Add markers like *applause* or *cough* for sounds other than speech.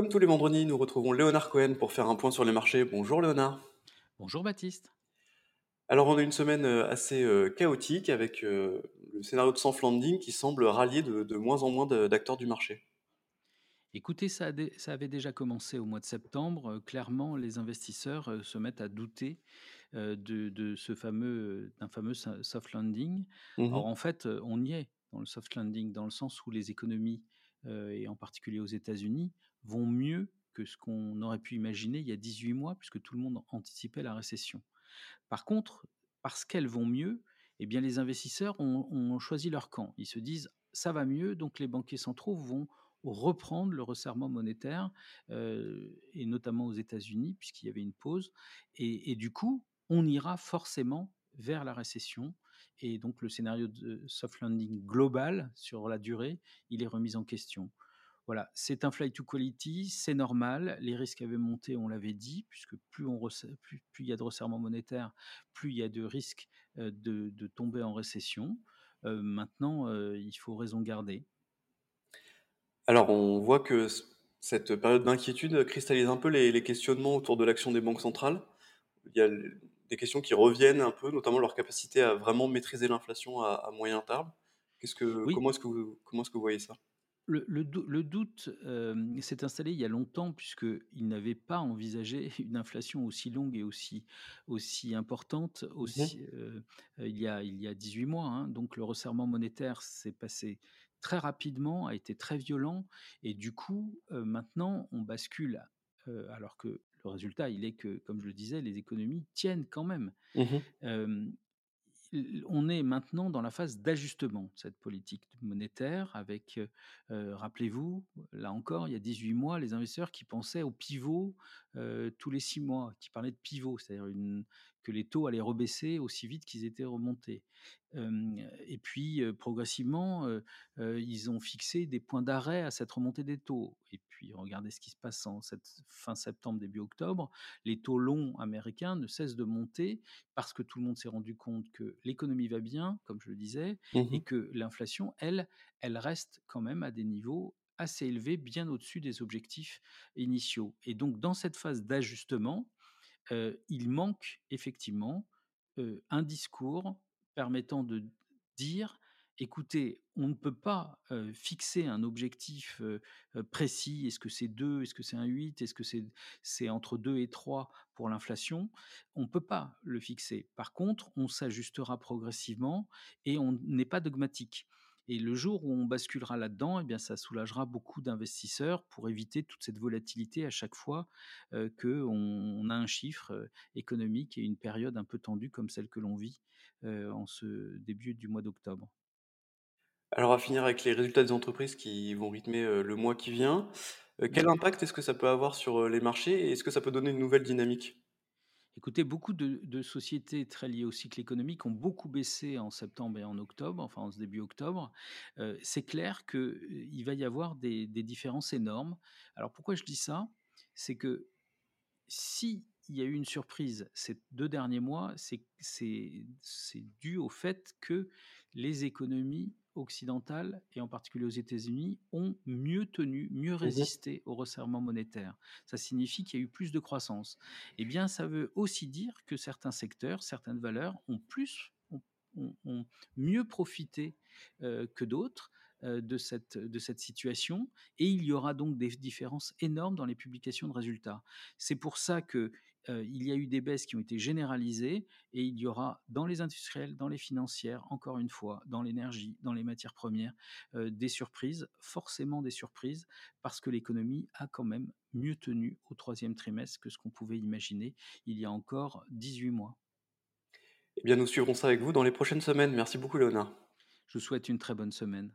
Comme tous les vendredis, nous retrouvons Léonard Cohen pour faire un point sur les marchés. Bonjour Léonard. Bonjour Baptiste. Alors on a une semaine euh, assez euh, chaotique avec euh, le scénario de soft landing qui semble rallier de, de moins en moins d'acteurs du marché. Écoutez, ça, avait déjà commencé au mois de septembre. Clairement, les investisseurs se mettent à douter de, de ce fameux, d'un fameux so- soft landing. Mhm. Alors en fait, on y est dans le soft landing, dans le sens où les économies, et en particulier aux États-Unis, vont mieux que ce qu'on aurait pu imaginer il y a 18 mois, puisque tout le monde anticipait la récession. Par contre, parce qu'elles vont mieux, eh bien les investisseurs ont, choisi leur camp. Ils se disent ça va mieux, donc les banquiers centraux vont reprendre le resserrement monétaire, euh, et notamment aux États-Unis, puisqu'il y avait une pause. Et, et du coup, on ira forcément vers la récession. Et donc le scénario de soft landing global sur la durée, il est remis en question. Voilà, c'est un flight to quality, c'est normal. Les risques avaient monté, on l'avait dit, puisque plus, resserre- plus, plus il y a de resserrement monétaire, plus il y a de risques de, de tomber en récession. Euh, maintenant, euh, il faut raison garder. Alors on voit que cette période d'inquiétude cristallise un peu les, les questionnements autour de l'action des banques centrales. Il y a des questions qui reviennent un peu, notamment leur capacité à vraiment maîtriser l'inflation à, à moyen terme. Qu'est-ce que, Oui, comment est-ce que vous, comment est-ce que vous voyez ça? Le, le dou- le doute euh, s'est installé il y a longtemps, puisqu'il n'avait pas envisagé *laughs* une inflation aussi longue et aussi, aussi importante Mhm. aussi, euh, euh, il, y a, il y a 18 mois. hein. Donc le resserrement monétaire s'est passé très rapidement, a été très violent, et du coup, euh, maintenant, on bascule, alors que le résultat, il est que, comme je le disais, les économies tiennent quand même. Mhm. On est maintenant dans la phase d'ajustement de cette politique monétaire avec, rappelez-vous, là encore, il y a 18 mois, les investisseurs qui pensaient au pivot tous les six mois, qui parlaient de pivot, c'est-à-dire une- que les taux allaient rebaisser aussi vite qu'ils étaient remontés. Euh, et puis, euh, progressivement, euh, ils ont fixé des points d'arrêt à cette remontée des taux. Et puis, regardez ce qui se passe en cette fin septembre, début octobre. Les taux longs américains ne cessent de monter parce que tout le monde s'est rendu compte que l'économie va bien, comme je le disais, et Mhm. que l'inflation, elle, elle reste quand même à des niveaux assez élevés, bien au-dessus des objectifs initiaux. Et donc, dans cette phase d'ajustement, il manque effectivement un discours permettant de dire, écoutez, on ne peut pas fixer un objectif précis, est-ce que c'est 2, est-ce que c'est un 8, est-ce que c'est c'est entre 2 et 3 pour l'inflation, on ne peut pas le fixer. Par contre, on s'ajustera progressivement et on n'est pas dogmatique. Et le jour où on basculera là-dedans, eh bien, ça soulagera beaucoup d'investisseurs pour éviter toute cette volatilité à chaque fois euh, on a un chiffre économique et une période un peu tendue comme celle que l'on vit euh, en ce début du mois d'octobre. Alors à finir avec les résultats des entreprises qui vont rythmer le mois qui vient, quel Oui. impact est-ce que ça peut avoir sur les marchés et est-ce que ça peut donner une nouvelle dynamique? Écoutez, beaucoup de, sociétés très liées au cycle économique ont beaucoup baissé en septembre et en octobre, enfin en ce début octobre. Euh, c'est clair qu'il va y avoir des différences énormes. Alors pourquoi je dis ça? C'est que si il y a eu une surprise ces 2 derniers mois, c'est dû au fait que les économies occidentales et en particulier aux États-Unis ont mieux tenu, mieux Mhm. résisté au resserrement monétaire. Ça signifie qu'il y a eu plus de croissance. Eh bien, ça veut aussi dire que certains secteurs, certaines valeurs ont plus ont ont ont mieux profité, heu, que d'autres, heu, de cette de cette situation et il y aura donc des différences énormes dans les publications de résultats. C'est pour ça que, heu, il y a eu des baisses qui ont été généralisées et il y aura dans les industriels, dans les financières, encore une fois, dans l'énergie, dans les matières premières, heu, des surprises, forcément des surprises, parce que l'économie a quand même mieux tenu au troisième trimestre que ce qu'on pouvait imaginer il y a encore 18 mois. Eh bien, nous suivrons ça avec vous dans les prochaines semaines. Merci beaucoup, Léonard. Je vous souhaite une très bonne semaine.